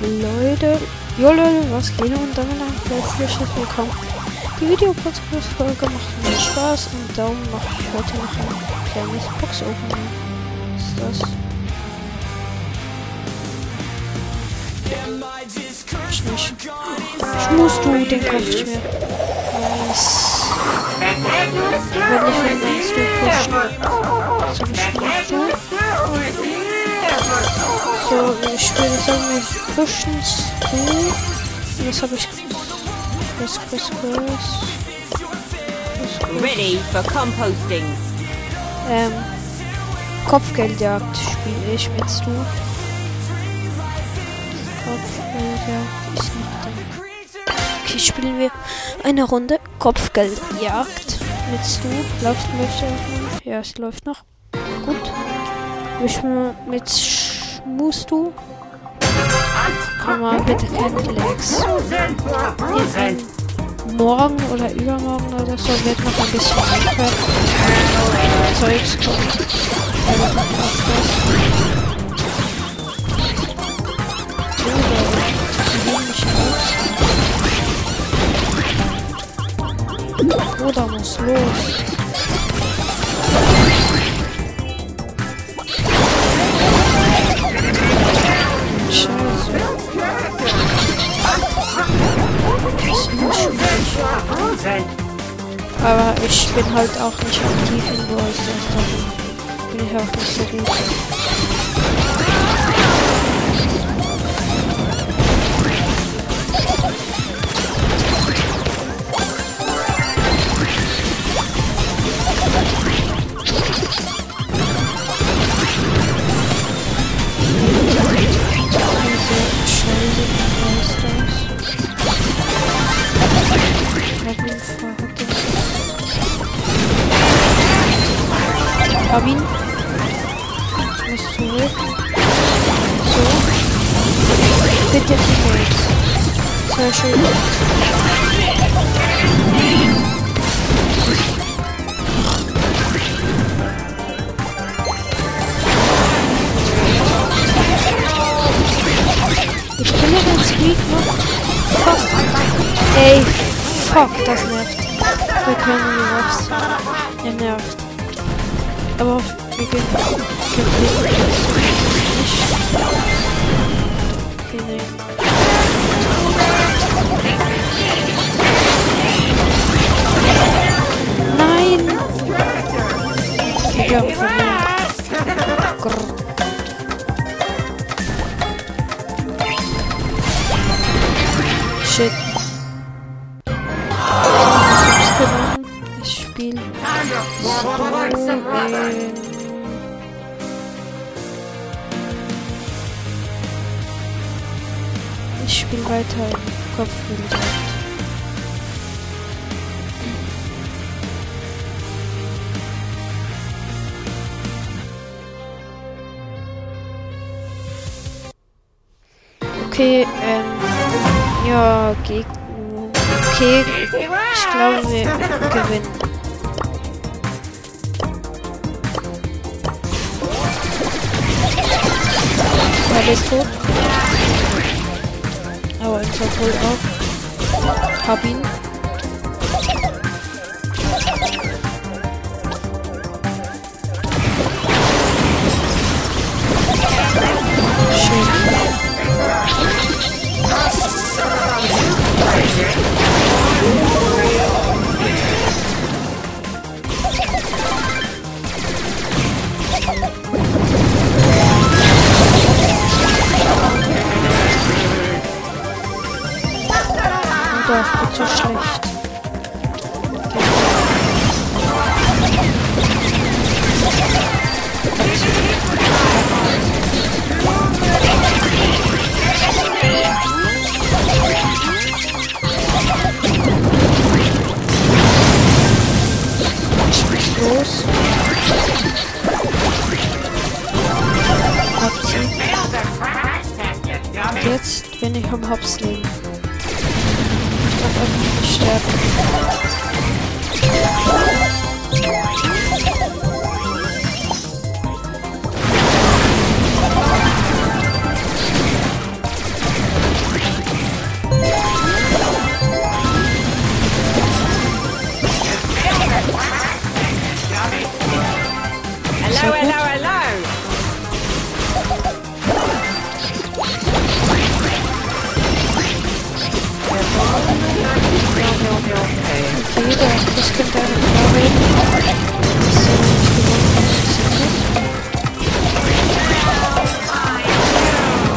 Leute, Jolle, was geht und damit ein herzliches Willkommen. Die Video-Podcast-Folge macht mir Spaß und darum mache ich heute noch ein kleines Box-Opening. Was ist das? Ich nicht. Schmusst du, den kaufe ich mir. Nice. Wenn nicht, wenn meinst du pushen. So. So, ich würde sagen, wir pushen du. Was habe ich? Chris, Chris, Chris. Ready for composting. Ähm, Kopfgeldjagd spiele ich mit du. Kopfgeldjagd ist nicht da. Okay, spielen wir eine Runde Kopfgeldjagd mit du. Läuft, läuft erstmal? Ja, es läuft noch. Gut. Ich mit Schmustu. Kann man bitte keine Legs. Morgen oder übermorgen oder so wird noch ein bisschen Minecraft Zeugs kommen. Bruder muss los. Aber ich bin halt auch nicht aktiv in Brawl Stars, bin ich auch nicht so gut. Hab ihn. Ich muss zurück. So. Bitte Teammates. Sehr schön. Ich ja ganz weak noch. Fast. Ey, fuck, das nervt. Wir können die Ruffs. Er nervt. Aber wir gehen Okay. Nein! Wir Ich spiele weiter im Kopfbildjagd. Okay, ähm, ja, Gegner. Okay, ich glaube, wir gewinnen. Ist tot. Aber unser Tor auch. So schlecht. Jetzt bin ich am Hops nehmen. Ich darf einfach nicht Das könnte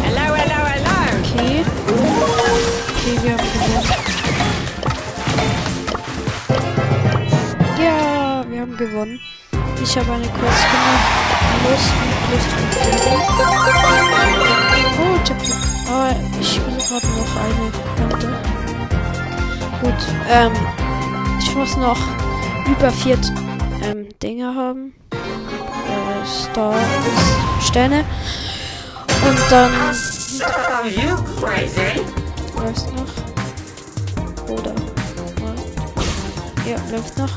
hello, hello. Okay. Wir haben gewonnen. Ja, wir haben gewonnen. Ich habe eine Quest gemacht. Plus, plus, plus. Oh, Chapter. Aber ich spiele gerade noch eine Runde. Gut, ähm, ich muss noch über vier ähm, Dinge haben. Äh, Star Sterne. Und dann läuft noch. Oder? Ja, läuft noch.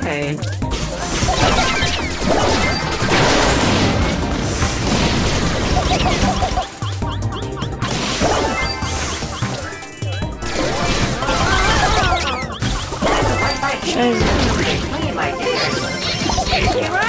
Okay. Scheiße. Wir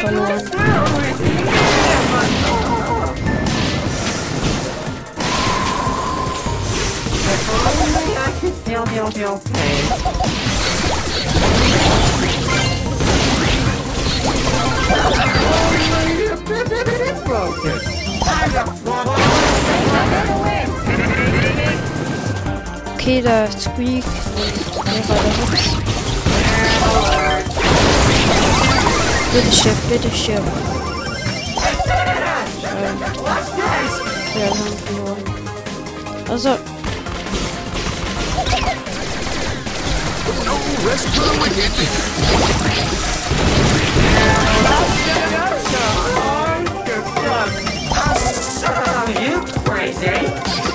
Verbindung verloren. Okay. Okay, da ist Squeak und der war der Hups. Bitte stirb, bitte stirb. Ähm, wir haben verloren. Also, Are you crazy?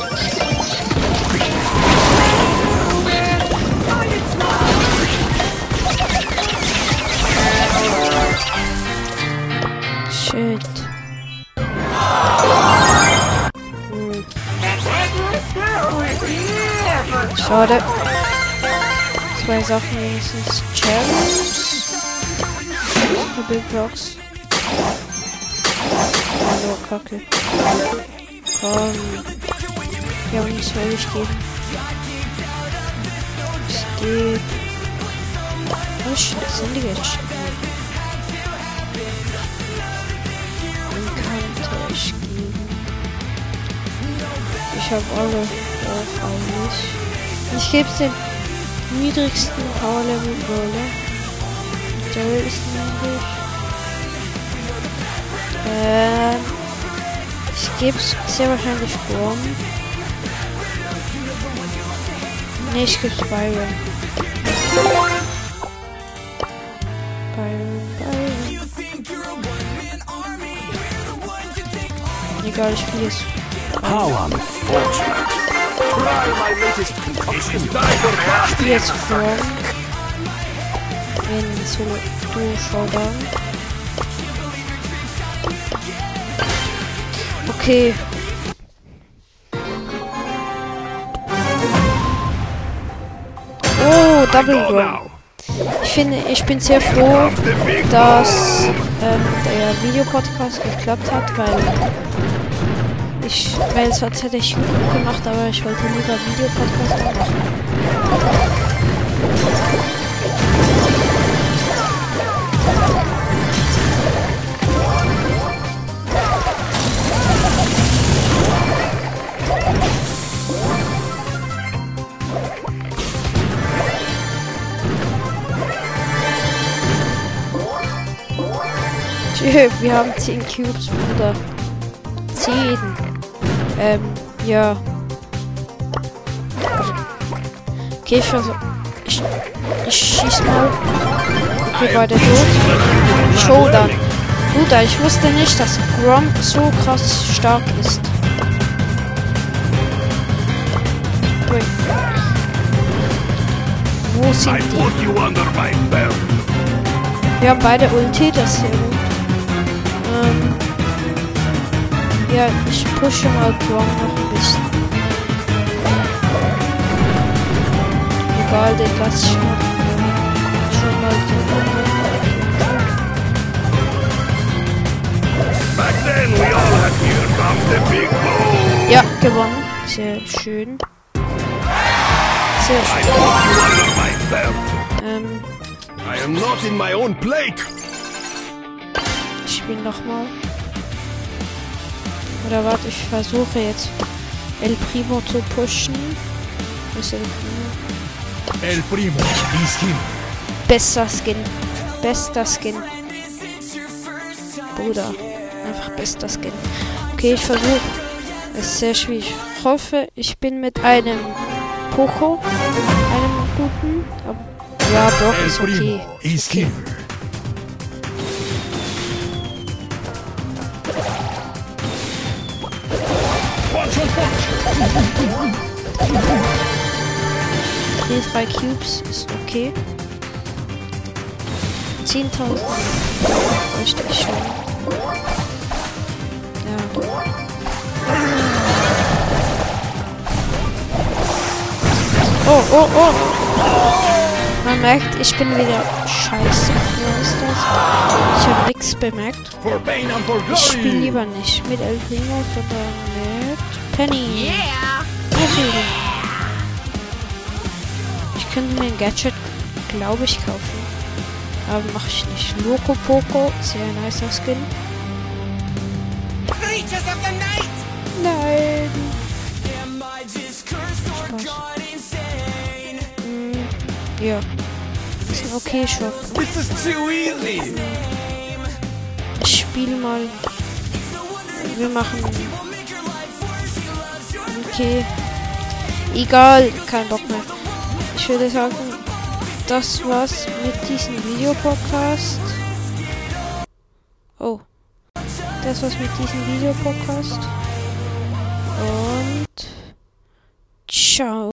Schade. Zwei Sachen wenigstens. Cherries. Eine Big Box. Hallo, Kacke. Komm. Ja, uns soll ich geben. Es geht. Oh shit, sind die jetzt ich. Ich habe alle auch eigentlich. Ich gebe den niedrigsten Power Level Brawler. Der ist nämlich. Ähm. Ich gebe es sehr wahrscheinlich Grom. Nee, ich gebe Byron. Byron, Byron. Egal, ich spiele es. How unfortunate. Ich spiele jetzt Grom. In Solo Duo Showdown. Okay. Oh, Double now. Ich finde, ich bin sehr froh, dass ähm, der Videopodcast geklappt hat, weil ich, weil sonst hätte ich gemacht, aber ich wollte lieber Videopodcast machen. Wir haben 10 Cubes, Bruder. 10. Ähm, ja. Okay, ich versuch. Ich, ich schieß mal. Okay, beide tot. Showdown. Bruder, ich wusste nicht, dass Grom so krass stark ist. Ui. Wo sind die? Wir haben beide Ulti, das gut. Ähm, ja, ich pushe mal Grom noch ein bisschen. Egal, den lass ich noch. Schon mal so. Back then, we all had here comes the big blow. Ja, gewonnen. Sehr schön. Sehr I schön. Ähm, I am not in my own plate. ich spiele nochmal. Oder warte, ich versuche jetzt El Primo zu pushen. Ist El Primo? El primo is him. Bester Skin. Bester Skin. Bruder. Einfach bester Skin. Okay, ich versuche. Es ist sehr schwierig. Ich hoffe, ich bin mit einem Poco. Einem guten. Ja, doch, ist okay. primo is Die drei Cubes ist okay. 10.000 bräuchte ich schon. Ja. Oh, oh, oh! Man merkt, ich bin wieder scheiße. Wer ist das? Ich habe nichts bemerkt. Ich spiele lieber nicht mit El Primo, sondern mit Penny. Yeah. Natürlich. Ich könnte mir ein Gadget, glaube ich, kaufen. Aber mache ich nicht. Loco Poco, sehr nicer Skin. Nein. Mm, ja. Ist ein okay Shop. This is too easy. Ich spiele mal. Wir machen. Okay. Egal, kein Bock mehr. Ich würde sagen, das war's mit diesem Videopodcast. Oh. Das war's mit diesem Videopodcast. Und.